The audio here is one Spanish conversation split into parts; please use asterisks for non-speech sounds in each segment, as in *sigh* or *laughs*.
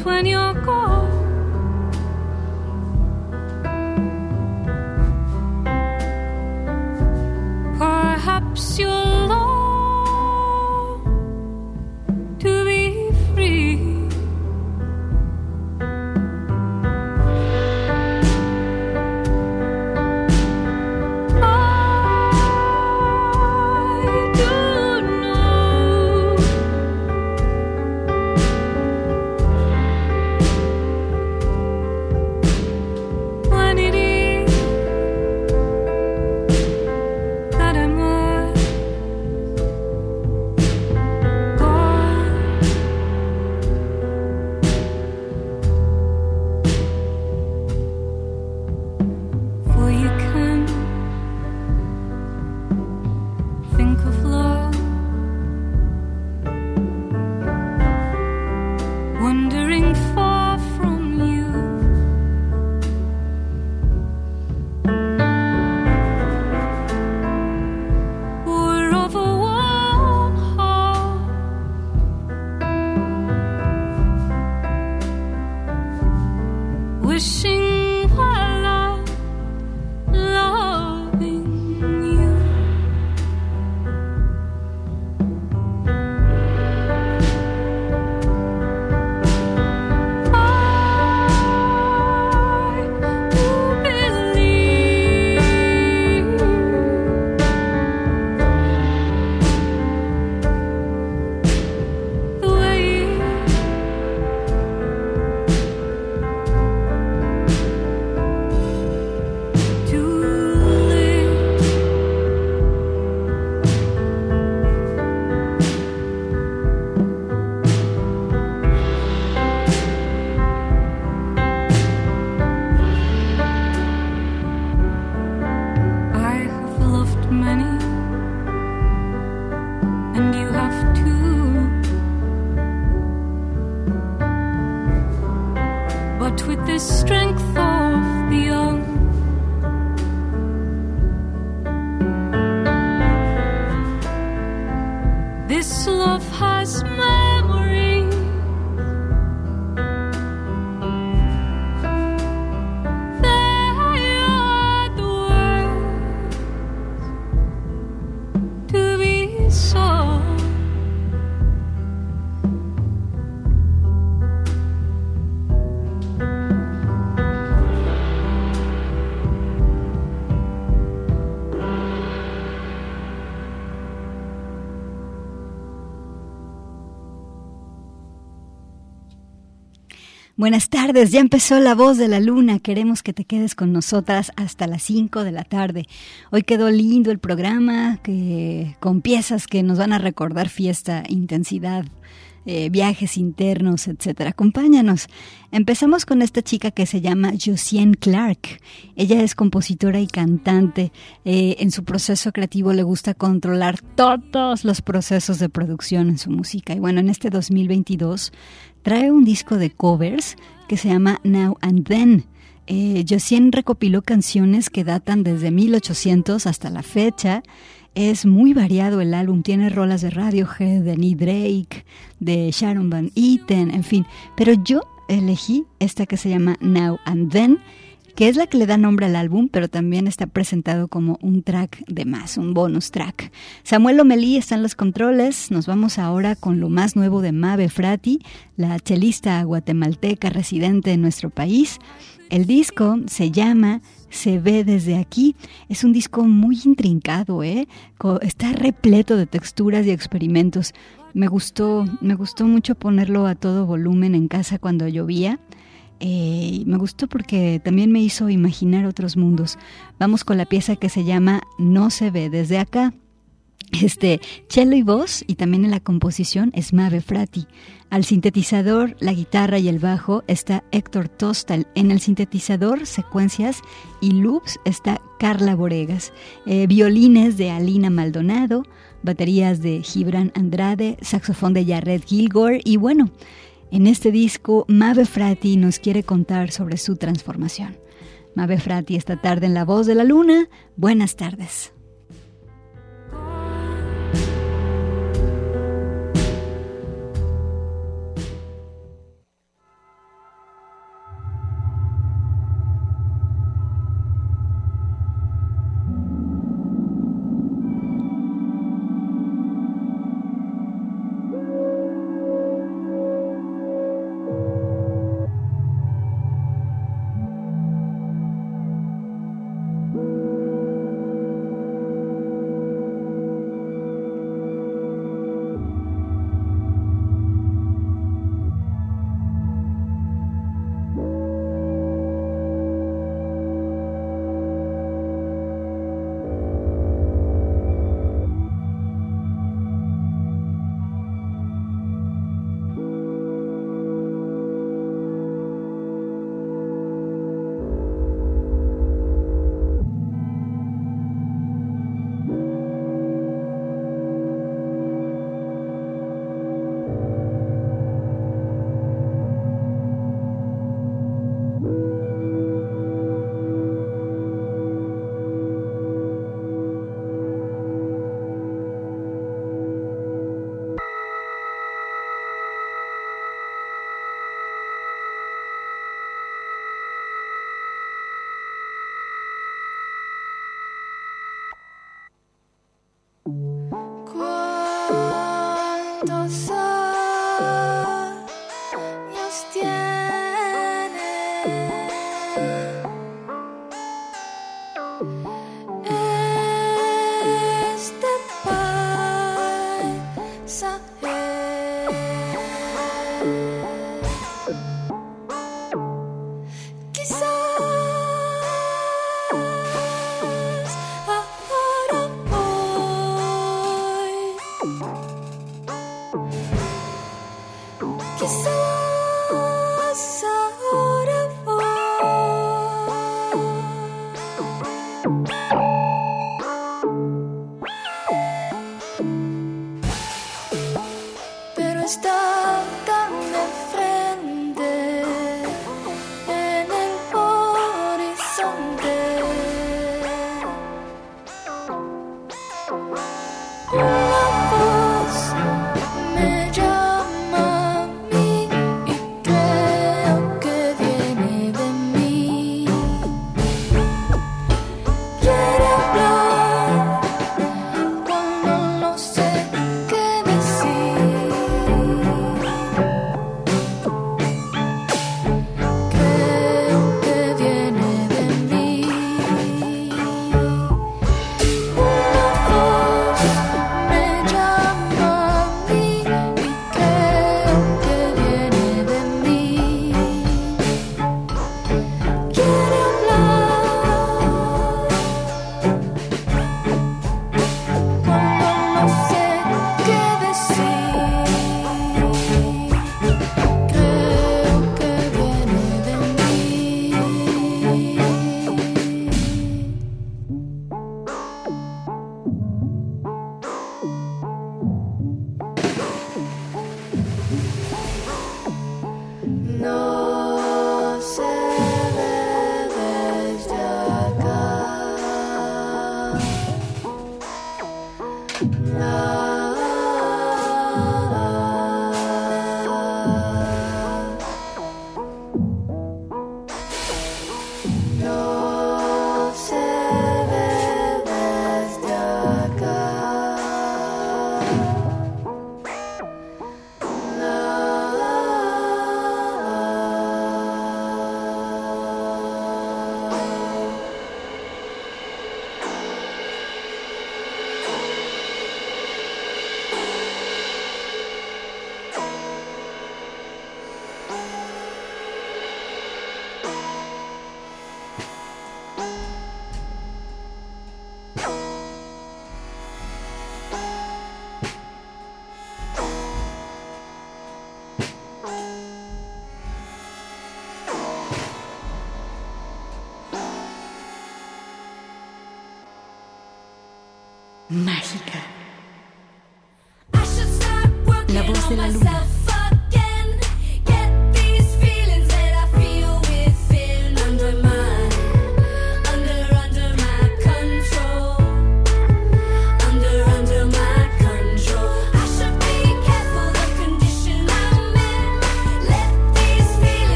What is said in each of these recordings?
when you're gone. Buenas tardes, ya empezó La Voz de la Luna. Queremos que te quedes con nosotras hasta las 5 de la tarde. Hoy quedó lindo el programa que, con piezas que nos van a recordar fiesta, intensidad, eh, viajes internos, etc. Acompáñanos. Empezamos con esta chica que se llama Josiane Clark. Ella es compositora y cantante. Eh, en su proceso creativo le gusta controlar todos los procesos de producción en su música. Y bueno, en este 2022 trae un disco de covers que se llama Now and Then. Eh, Josiane recopiló canciones que datan desde 1800 hasta la fecha. Es muy variado el álbum, tiene rolas de Radiohead, de Neil Drake, de Sharon Van Eaton, en fin. Pero yo elegí esta que se llama Now and Then, que es la que le da nombre al álbum, pero también está presentado como un track de más, un bonus track. Samuel Omelí está en los controles. Nos vamos ahora con lo más nuevo de Mabe Frati, la chelista guatemalteca residente en nuestro país. El disco se llama Se ve desde aquí. Es un disco muy intrincado, ¿eh? Está repleto de texturas y experimentos. Me gustó, me gustó mucho ponerlo a todo volumen en casa cuando llovía. Eh, me gustó porque también me hizo imaginar otros mundos. Vamos con la pieza que se llama No se ve desde acá. Este, cello y voz y también en la composición es Mave Frati. Al sintetizador, la guitarra y el bajo está Héctor Tostal. En el sintetizador, secuencias y loops está Carla Boregas. Eh, violines de Alina Maldonado, baterías de Gibran Andrade, saxofón de Jared Gilgore y bueno, en este disco Mave Frati nos quiere contar sobre su transformación. Mave Frati esta tarde en La Voz de la Luna. Buenas tardes.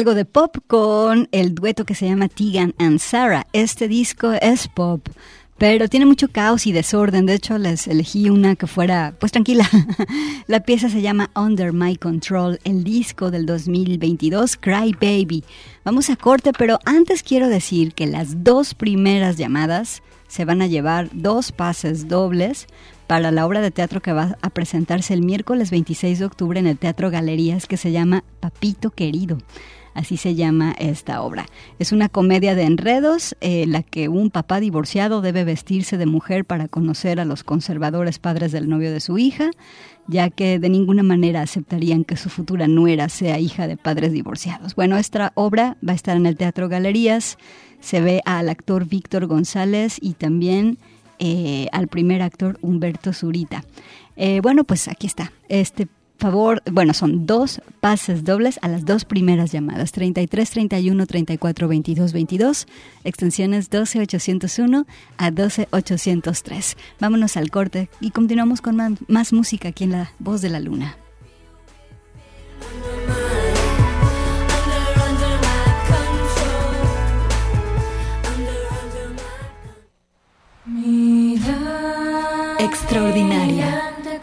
Algo de pop con el dueto que se llama Tegan and Sarah. Este disco es pop, pero tiene mucho caos y desorden. De hecho, les elegí una que fuera, pues tranquila. *laughs* La pieza se llama Under My Control, el disco del 2022, Cry Baby. Vamos a corte, pero antes quiero decir que las dos primeras llamadas se van a llevar dos pases dobles para la obra de teatro que va a presentarse el miércoles 26 de octubre en el Teatro Galerías que se llama Papito Querido. Así se llama esta obra. Es una comedia de enredos en eh, la que un papá divorciado debe vestirse de mujer para conocer a los conservadores padres del novio de su hija, ya que de ninguna manera aceptarían que su futura nuera sea hija de padres divorciados. Bueno, esta obra va a estar en el Teatro Galerías. Se ve al actor Víctor González y también eh, al primer actor Humberto Zurita. Eh, bueno, pues aquí está. Este favor, bueno, son dos pases dobles a las dos primeras llamadas, 33 31 34 22 22, extensiones 12 801 a 12 803. Vámonos al corte y continuamos con más, más música aquí en La Voz de la Luna. Extraordinaria.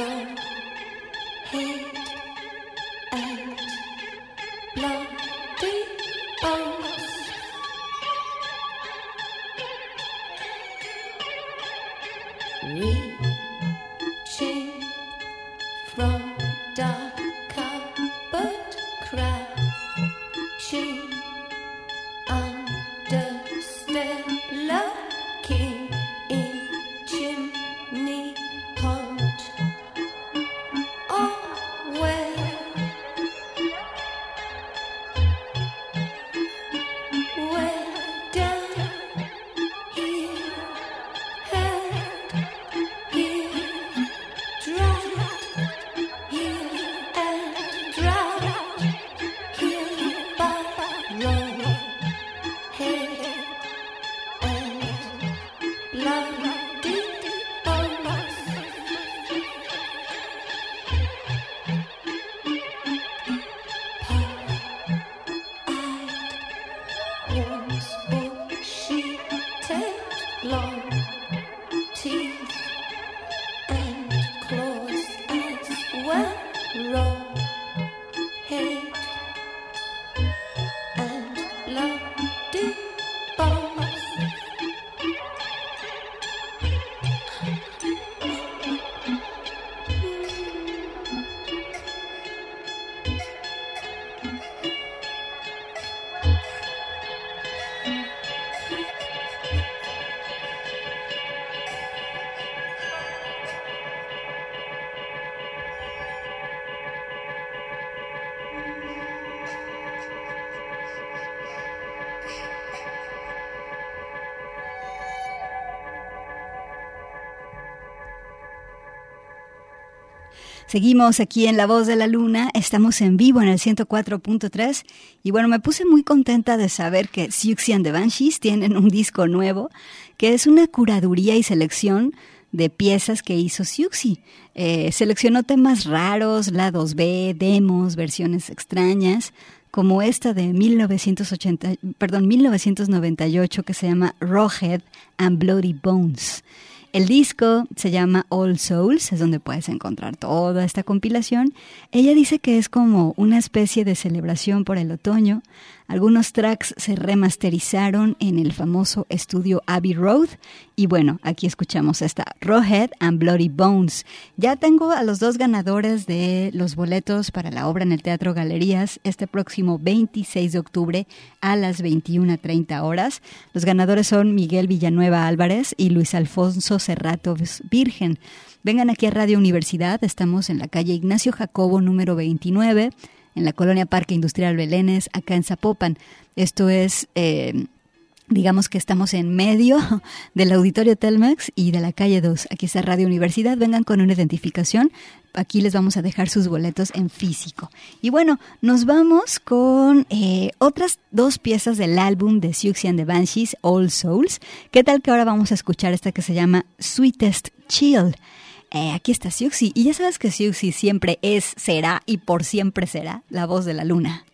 Is the hate and bloody oath. Seguimos aquí en La Voz de la Luna, estamos en vivo en el 104.3 y bueno, me puse muy contenta de saber que Siouxsie and the Banshees tienen un disco nuevo que es una curaduría y selección de piezas que hizo Siouxsie. Eh, seleccionó temas raros, lados B, demos, versiones extrañas, como esta de 1980, perdón, 1998 que se llama Rawhead and Bloody Bones. El disco se llama All Souls, es donde puedes encontrar toda esta compilación. Ella dice que es como una especie de celebración por el otoño. Algunos tracks se remasterizaron en el famoso estudio Abbey Road. Y bueno, aquí escuchamos esta Rawhead and Bloody Bones. Ya tengo a los dos ganadores de los boletos para la obra en el Teatro Galerías este próximo 26 de octubre a las 21.30 horas. Los ganadores son Miguel Villanueva Álvarez y Luis Alfonso Cerrato Virgen. Vengan aquí a Radio Universidad, estamos en la calle Ignacio Jacobo número 29 en la colonia Parque Industrial Belénes, acá en Zapopan. Esto es, eh, digamos que estamos en medio *laughs* del auditorio Telmex y de la calle 2. Aquí está Radio Universidad, vengan con una identificación. Aquí les vamos a dejar sus boletos en físico. Y bueno, nos vamos con eh, otras dos piezas del álbum de Siouxsie and the Banshees, All Souls. ¿Qué tal que ahora vamos a escuchar esta que se llama Sweetest Chill? Eh, aquí está Siouxsie. Y ya sabes que Siouxsie siempre es, será y por siempre será la voz de la luna.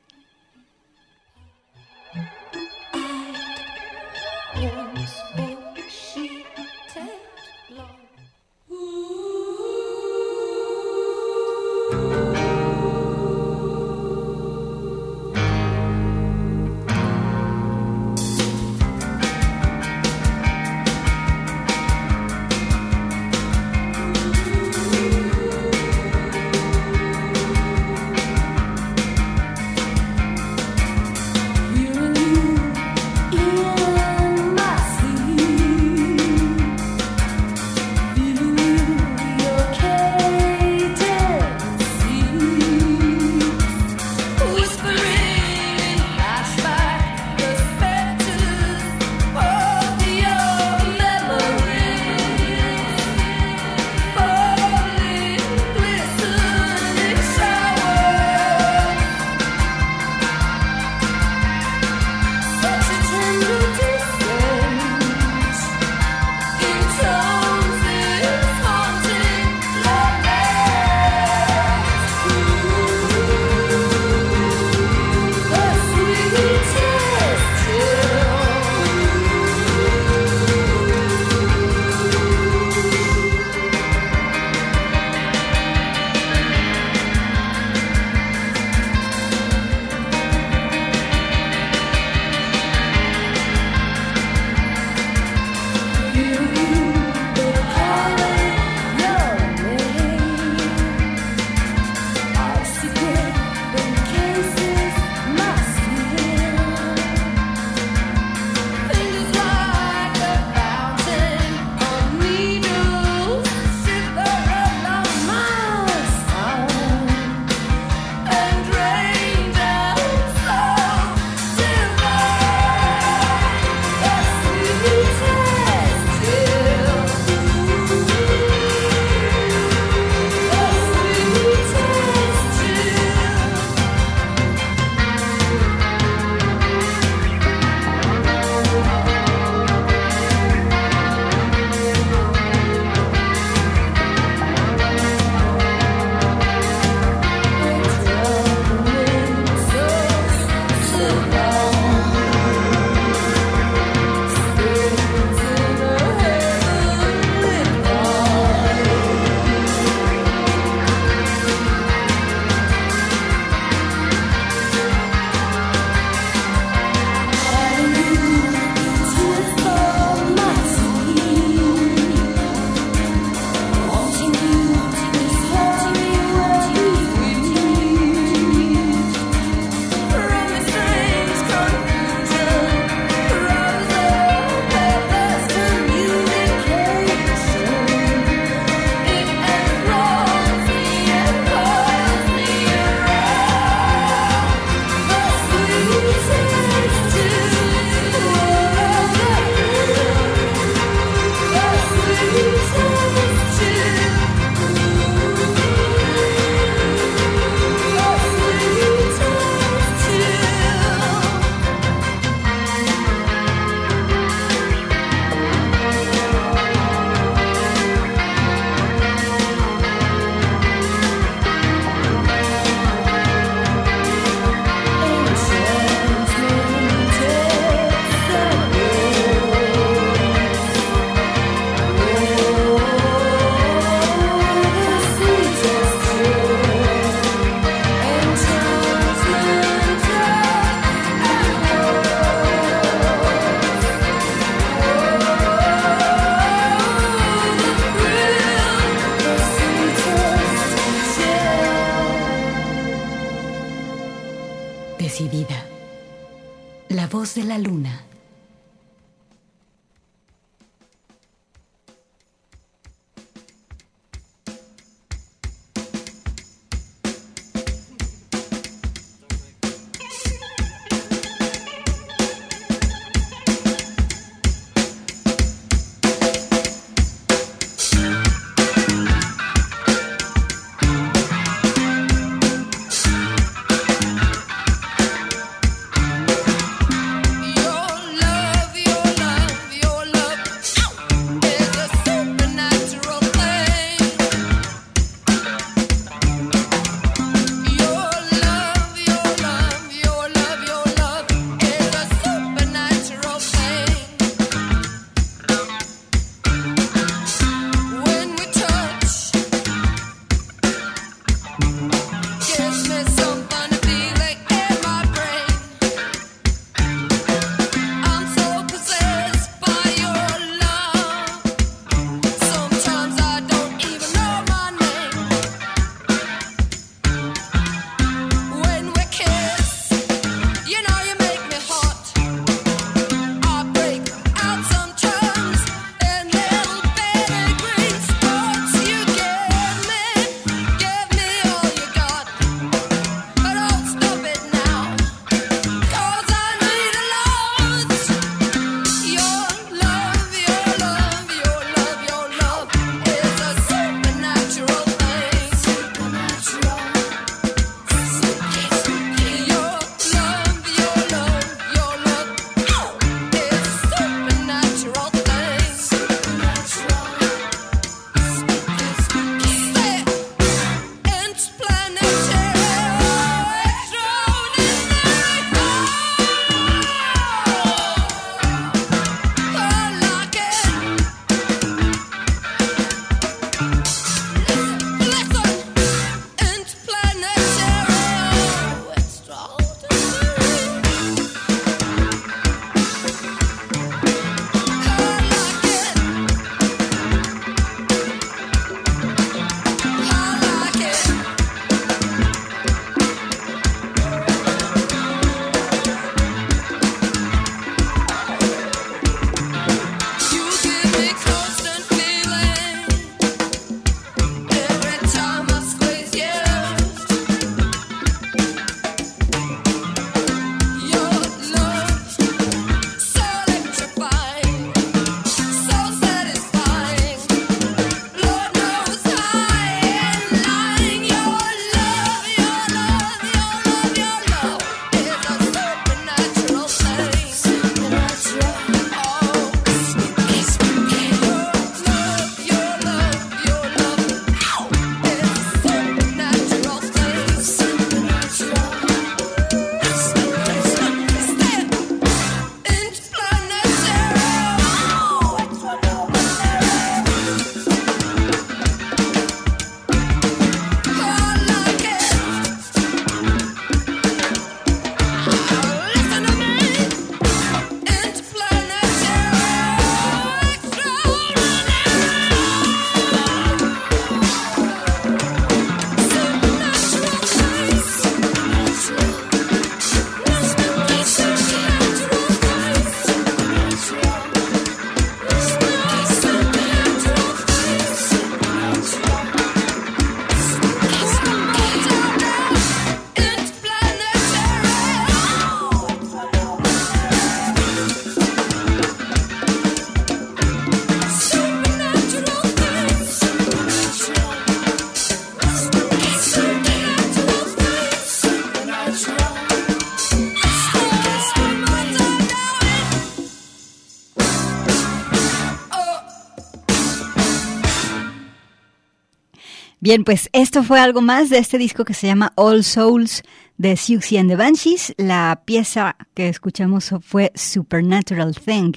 Bien, pues esto fue algo más de este disco que se llama All Souls de Siouxsie and the Banshees. La pieza que escuchamos fue Supernatural Thing.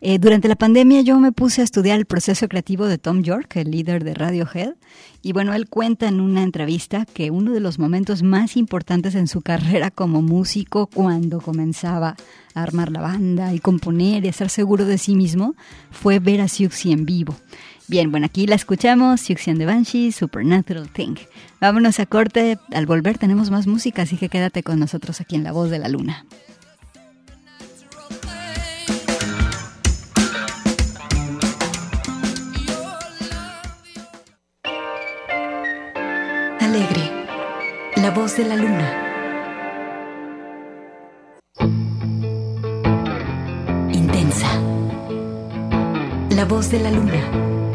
Eh, durante la pandemia yo me puse a estudiar el proceso creativo de Tom York, el líder de Radiohead, y bueno, él cuenta en una entrevista que uno de los momentos más importantes en su carrera como músico, cuando comenzaba a armar la banda y componer y estar seguro de sí mismo, fue ver a Siouxsie en vivo. Bien, bueno, aquí la escuchamos, Succión de Banshee, Supernatural Thing. Vámonos a corte, al volver tenemos más música, así que quédate con nosotros aquí en La Voz de la Luna. Alegre, La Voz de la Luna. Intensa, La Voz de la Luna.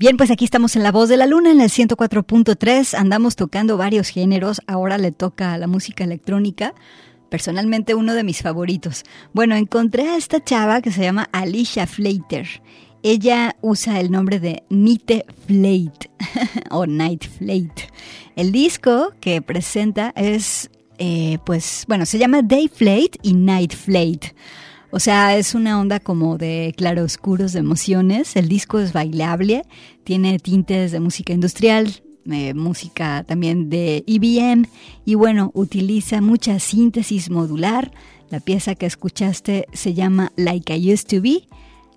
Bien, pues aquí estamos en La Voz de la Luna, en el 104.3. Andamos tocando varios géneros. Ahora le toca a la música electrónica. Personalmente uno de mis favoritos. Bueno, encontré a esta chava que se llama Alicia Fleiter. Ella usa el nombre de Nite Flate *laughs* o Night Flate. El disco que presenta es, eh, pues, bueno, se llama Day Flate y Night Flate. O sea, es una onda como de claroscuros de emociones. El disco es bailable, tiene tintes de música industrial, eh, música también de IBM y bueno, utiliza mucha síntesis modular. La pieza que escuchaste se llama Like I Used to Be.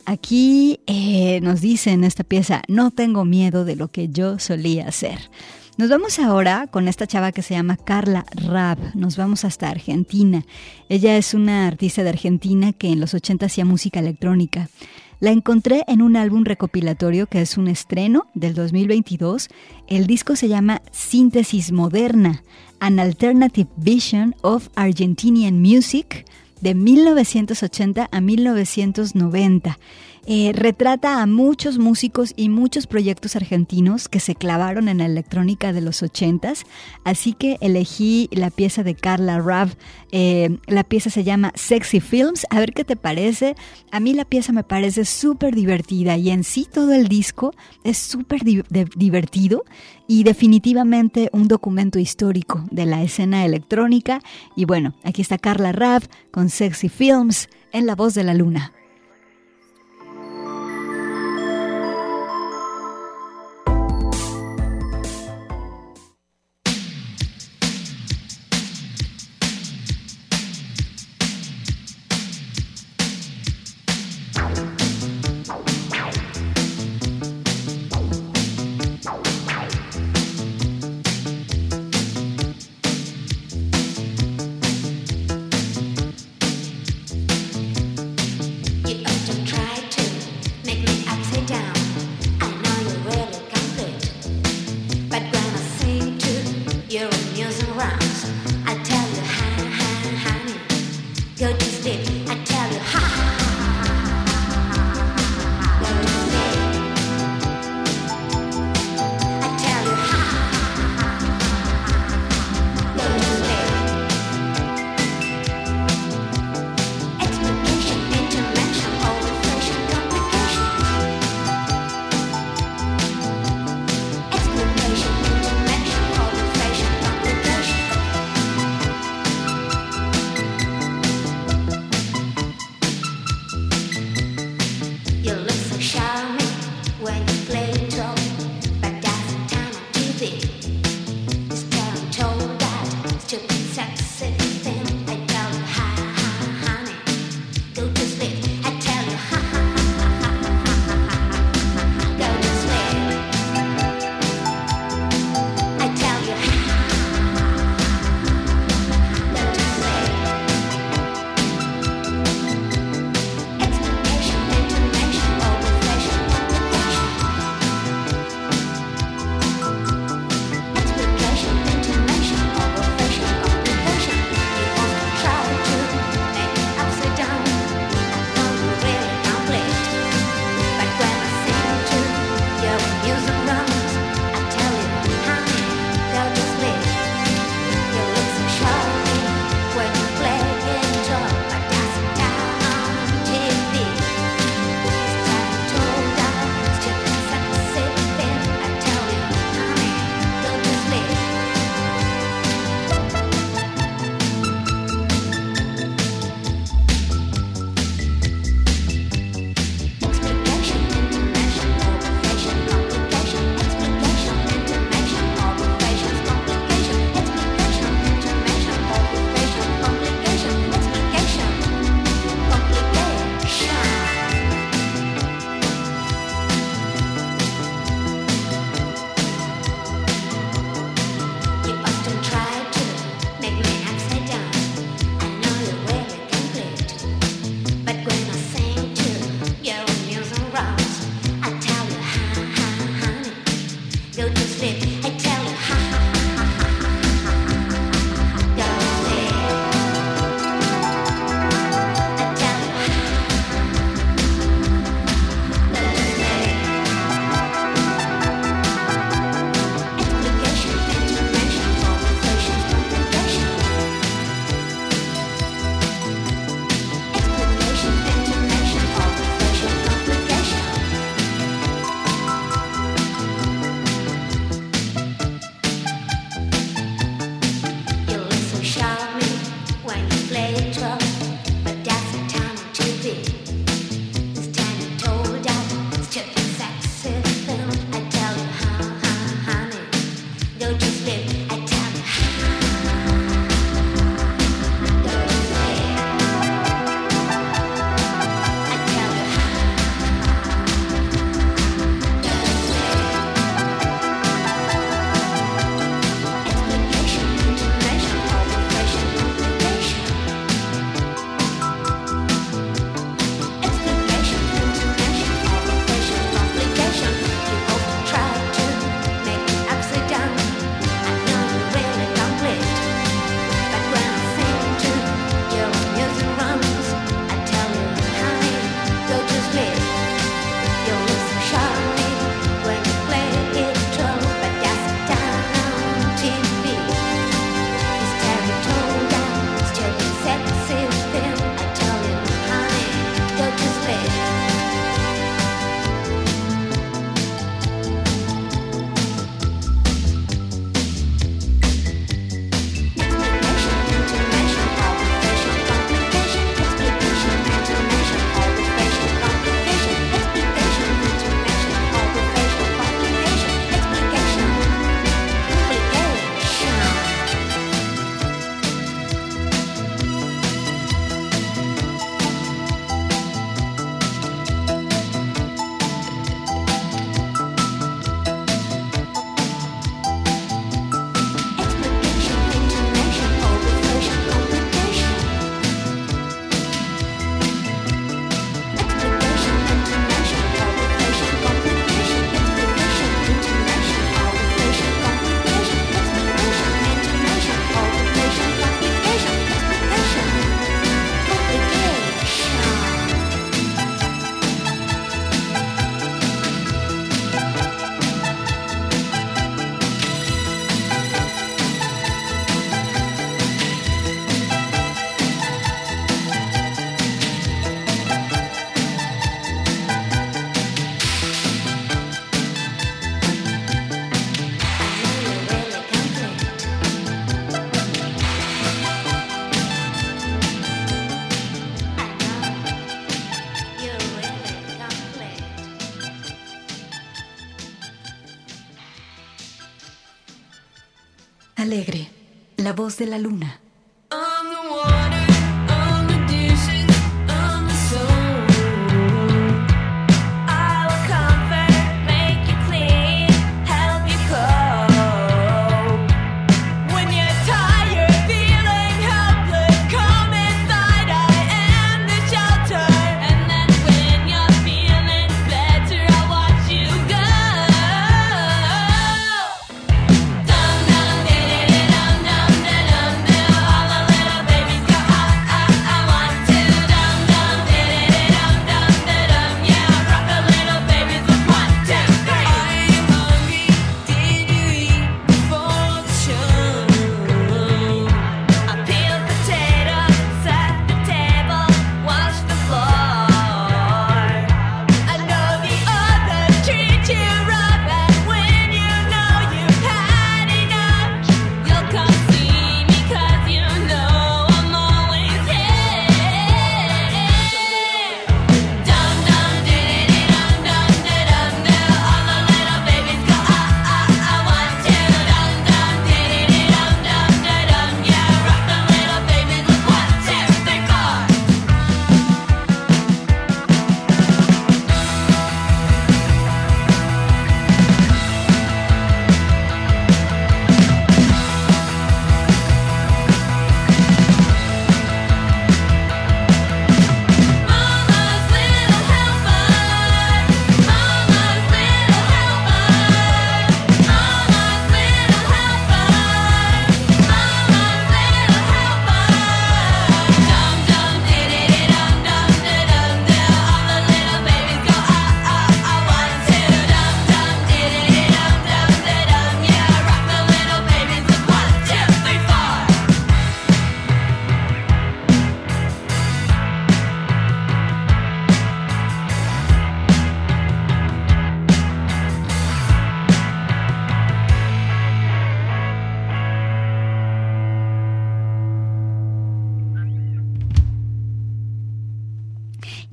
Aquí eh, nos dice en esta pieza, no tengo miedo de lo que yo solía hacer. Nos vamos ahora con esta chava que se llama Carla Rab. Nos vamos hasta Argentina. Ella es una artista de Argentina que en los 80 hacía música electrónica. La encontré en un álbum recopilatorio que es un estreno del 2022. El disco se llama Síntesis Moderna, An Alternative Vision of Argentinian Music de 1980 a 1990. Eh, retrata a muchos músicos y muchos proyectos argentinos que se clavaron en la electrónica de los 80s, así que elegí la pieza de Carla Rav. Eh, la pieza se llama Sexy Films. A ver qué te parece. A mí la pieza me parece súper divertida y en sí todo el disco es súper divertido y definitivamente un documento histórico de la escena electrónica. Y bueno, aquí está Carla Rav con Sexy Films en La Voz de la Luna. Voz de la luna.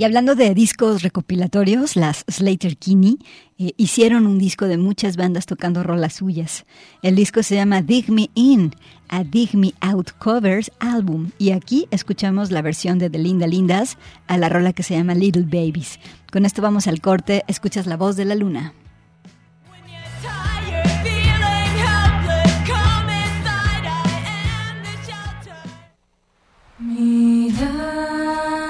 Y hablando de discos recopilatorios, las Slater Kinney eh, hicieron un disco de muchas bandas tocando rolas suyas. El disco se llama Dig Me In, a Dig Me Out Covers Album. Y aquí escuchamos la versión de The Linda Lindas a la rola que se llama Little Babies. Con esto vamos al corte, escuchas la voz de la luna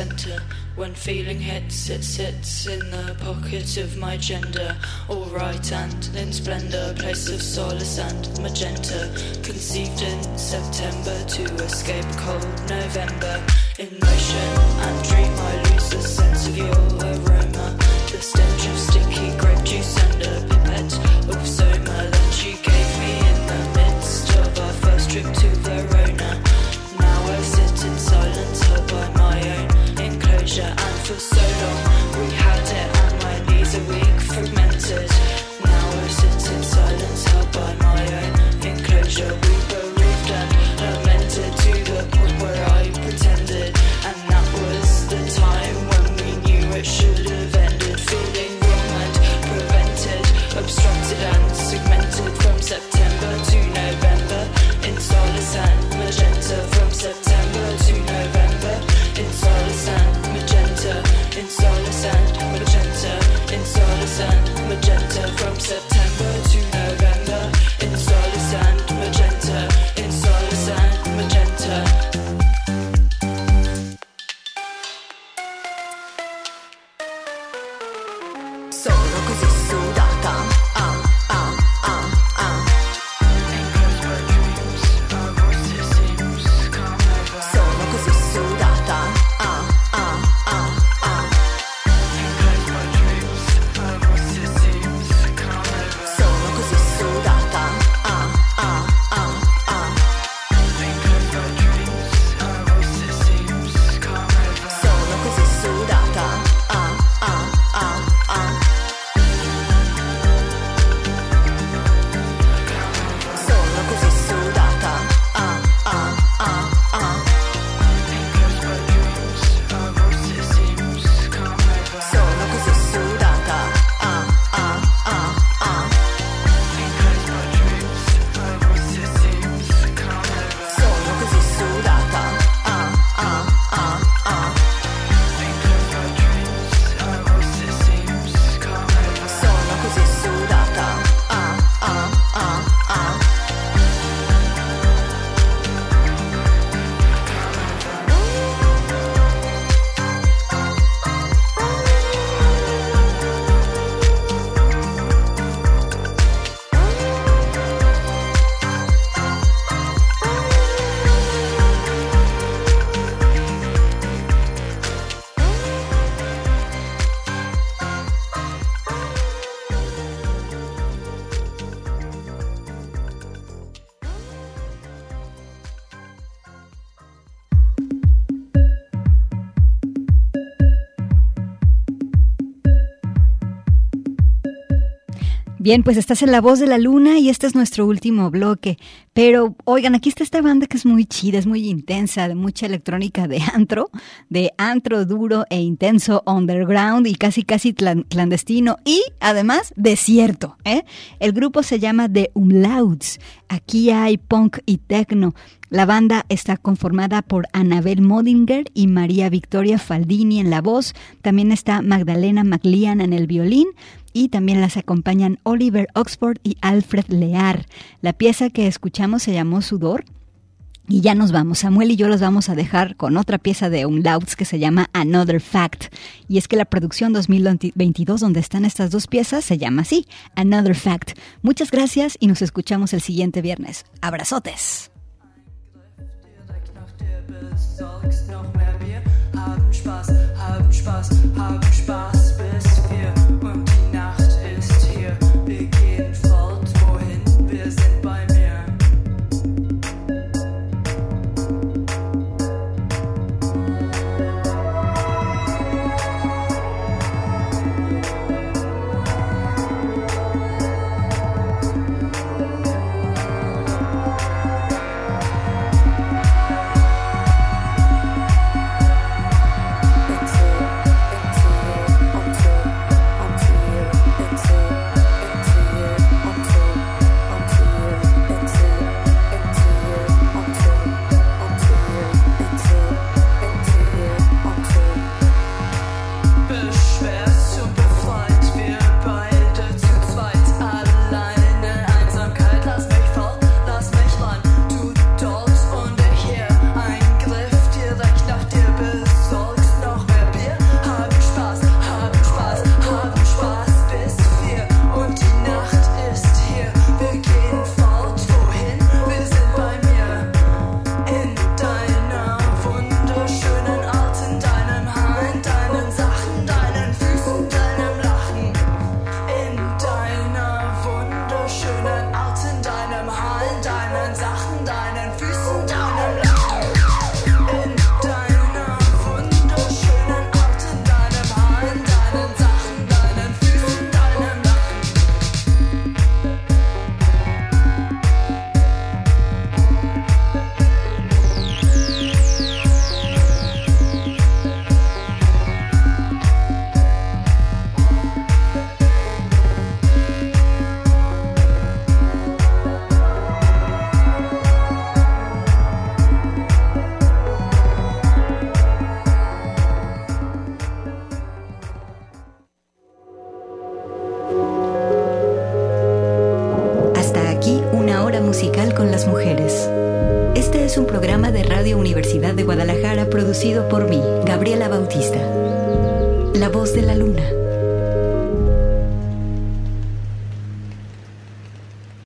Centre. When feeling hits, it sits in the pocket of my gender. All right and in splendour, place of solace and magenta. Conceived in September to escape cold November. In motion and dream, I lose the sense of your for so long. We had it, and my knees Bien, pues estás en La Voz de la Luna y este es nuestro último bloque. Pero, oigan, aquí está esta banda que es muy chida, es muy intensa, de mucha electrónica de antro, de antro duro e intenso, underground y casi casi clan- clandestino y además desierto. ¿eh? El grupo se llama The Umlauts. Aquí hay punk y techno. La banda está conformada por Anabel Modinger y María Victoria Faldini en la voz. También está Magdalena McLean en el violín y también las acompañan Oliver Oxford y Alfred Lear. La pieza que escuchamos se llamó Sudor. Y ya nos vamos. Samuel y yo los vamos a dejar con otra pieza de Umlauts que se llama Another Fact. Y es que la producción 2022 donde están estas dos piezas se llama así, Another Fact. Muchas gracias y nos escuchamos el siguiente viernes. Abrazotes. Spaß, haben